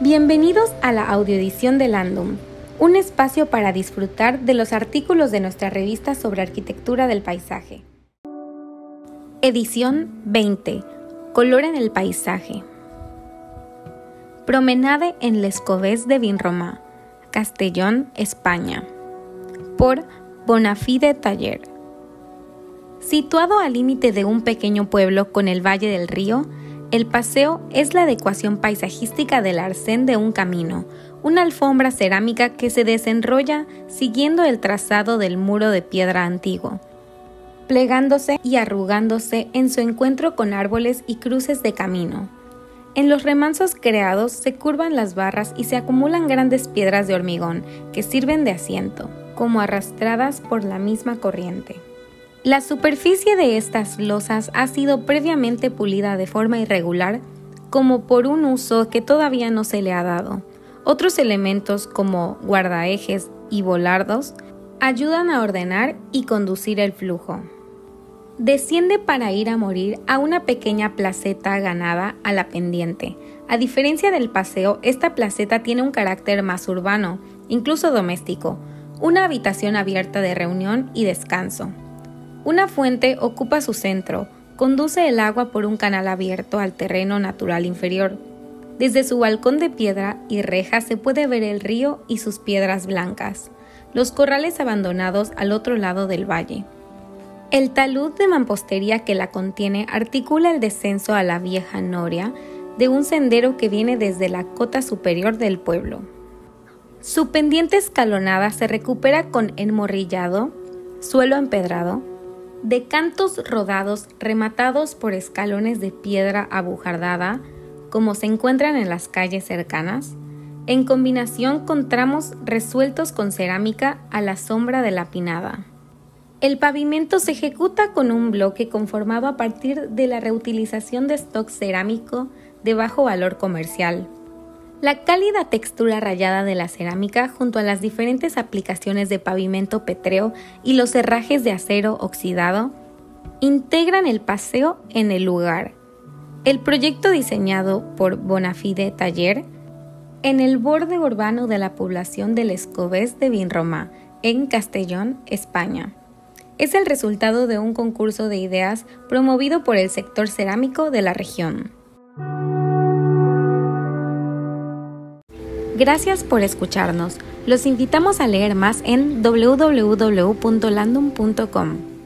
Bienvenidos a la audioedición de Landum, un espacio para disfrutar de los artículos de nuestra revista sobre arquitectura del paisaje. Edición 20. Color en el paisaje. Promenade en Lescovés de Vinromá, Castellón, España. Por Bonafide Taller. Situado al límite de un pequeño pueblo con el Valle del Río, el paseo es la adecuación paisajística del arcén de un camino, una alfombra cerámica que se desenrolla siguiendo el trazado del muro de piedra antiguo, plegándose y arrugándose en su encuentro con árboles y cruces de camino. En los remansos creados se curvan las barras y se acumulan grandes piedras de hormigón que sirven de asiento, como arrastradas por la misma corriente. La superficie de estas losas ha sido previamente pulida de forma irregular, como por un uso que todavía no se le ha dado. Otros elementos como guardaejes y volardos ayudan a ordenar y conducir el flujo. Desciende para ir a morir a una pequeña placeta ganada a la pendiente. A diferencia del paseo, esta placeta tiene un carácter más urbano, incluso doméstico, una habitación abierta de reunión y descanso. Una fuente ocupa su centro, conduce el agua por un canal abierto al terreno natural inferior. Desde su balcón de piedra y reja se puede ver el río y sus piedras blancas, los corrales abandonados al otro lado del valle. El talud de mampostería que la contiene articula el descenso a la vieja noria de un sendero que viene desde la cota superior del pueblo. Su pendiente escalonada se recupera con enmorrillado, suelo empedrado, de cantos rodados rematados por escalones de piedra abujardada, como se encuentran en las calles cercanas, en combinación con tramos resueltos con cerámica a la sombra de la pinada. El pavimento se ejecuta con un bloque conformado a partir de la reutilización de stock cerámico de bajo valor comercial, la cálida textura rayada de la cerámica junto a las diferentes aplicaciones de pavimento petreo y los herrajes de acero oxidado integran el paseo en el lugar. El proyecto diseñado por Bonafide Taller en el borde urbano de la población del Escobés de Vinromá, en Castellón, España. Es el resultado de un concurso de ideas promovido por el sector cerámico de la región. Gracias por escucharnos. Los invitamos a leer más en www.landum.com.